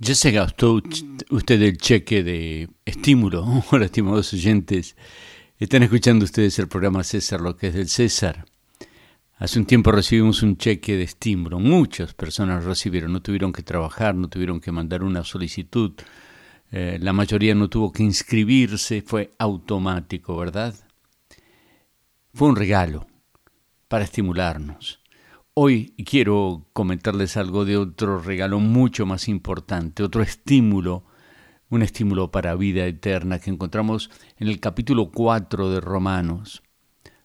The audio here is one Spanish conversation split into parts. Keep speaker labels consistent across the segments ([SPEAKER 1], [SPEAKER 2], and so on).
[SPEAKER 1] ¿Ya se gastó usted el cheque de estímulo? Hola, estimados oyentes. Están escuchando ustedes el programa César, lo que es del César. Hace un tiempo recibimos un cheque de estímulo. Muchas personas recibieron, no tuvieron que trabajar, no tuvieron que mandar una solicitud. Eh, la mayoría no tuvo que inscribirse, fue automático, ¿verdad? Fue un regalo para estimularnos. Hoy quiero comentarles algo de otro regalo mucho más importante, otro estímulo, un estímulo para vida eterna que encontramos en el capítulo 4 de Romanos.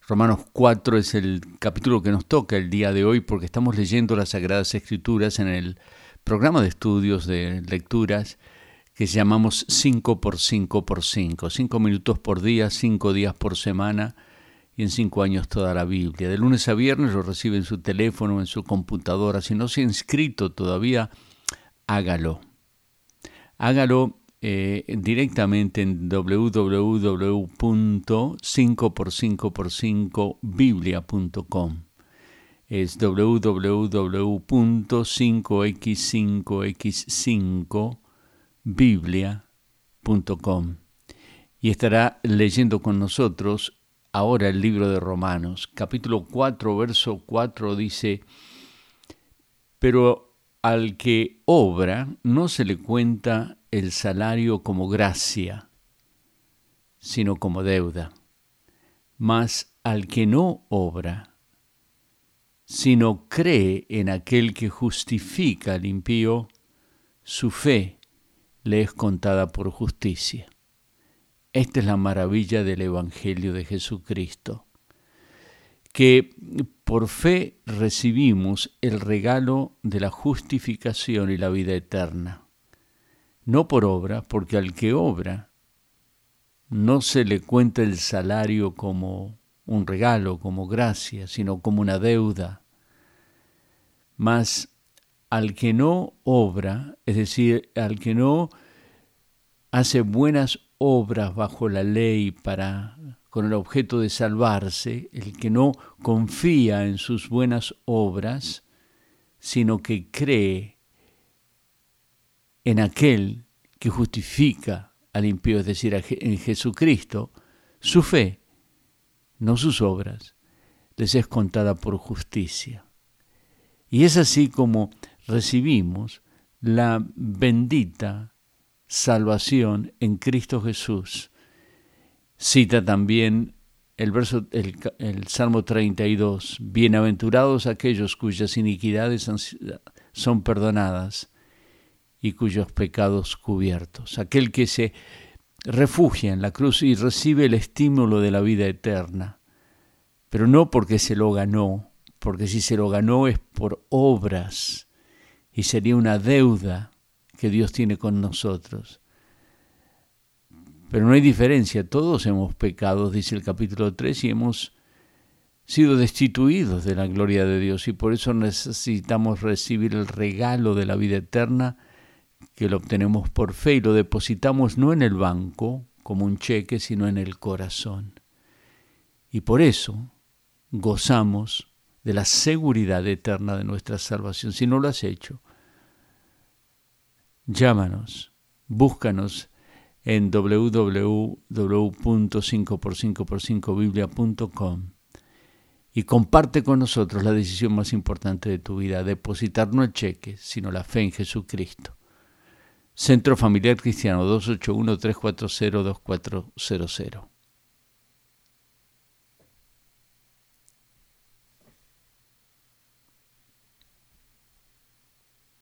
[SPEAKER 1] Romanos 4 es el capítulo que nos toca el día de hoy porque estamos leyendo las Sagradas Escrituras en el programa de estudios de lecturas que llamamos 5 por 5 por 5, 5 minutos por día, 5 días por semana y en cinco años toda la Biblia. De lunes a viernes lo recibe en su teléfono, en su computadora. Si no se ha inscrito todavía, hágalo. Hágalo eh, directamente en www.5x5x5biblia.com. Es www.5x5x5biblia.com. Y estará leyendo con nosotros ahora el libro de Romanos, capítulo 4, verso 4 dice, pero al que obra no se le cuenta el salario como gracia, sino como deuda. Mas al que no obra, sino cree en aquel que justifica al impío, su fe le es contada por justicia. Esta es la maravilla del Evangelio de Jesucristo, que por fe recibimos el regalo de la justificación y la vida eterna. No por obra, porque al que obra no se le cuenta el salario como un regalo, como gracia, sino como una deuda. Mas al que no obra, es decir, al que no hace buenas obras bajo la ley para con el objeto de salvarse, el que no confía en sus buenas obras, sino que cree en aquel que justifica al impío, es decir, en Jesucristo, su fe, no sus obras, les es contada por justicia. Y es así como recibimos la bendita salvación en Cristo Jesús. Cita también el verso el, el, Salmo 32, bienaventurados aquellos cuyas iniquidades son perdonadas y cuyos pecados cubiertos. Aquel que se refugia en la cruz y recibe el estímulo de la vida eterna, pero no porque se lo ganó, porque si se lo ganó es por obras y sería una deuda que Dios tiene con nosotros. Pero no hay diferencia, todos hemos pecado, dice el capítulo 3, y hemos sido destituidos de la gloria de Dios y por eso necesitamos recibir el regalo de la vida eterna que lo obtenemos por fe y lo depositamos no en el banco como un cheque, sino en el corazón. Y por eso gozamos de la seguridad eterna de nuestra salvación. Si no lo has hecho, llámanos, búscanos en www.5x5x5biblia.com y comparte con nosotros la decisión más importante de tu vida, depositar no el cheque, sino la fe en Jesucristo. Centro Familiar Cristiano 281-340-2400.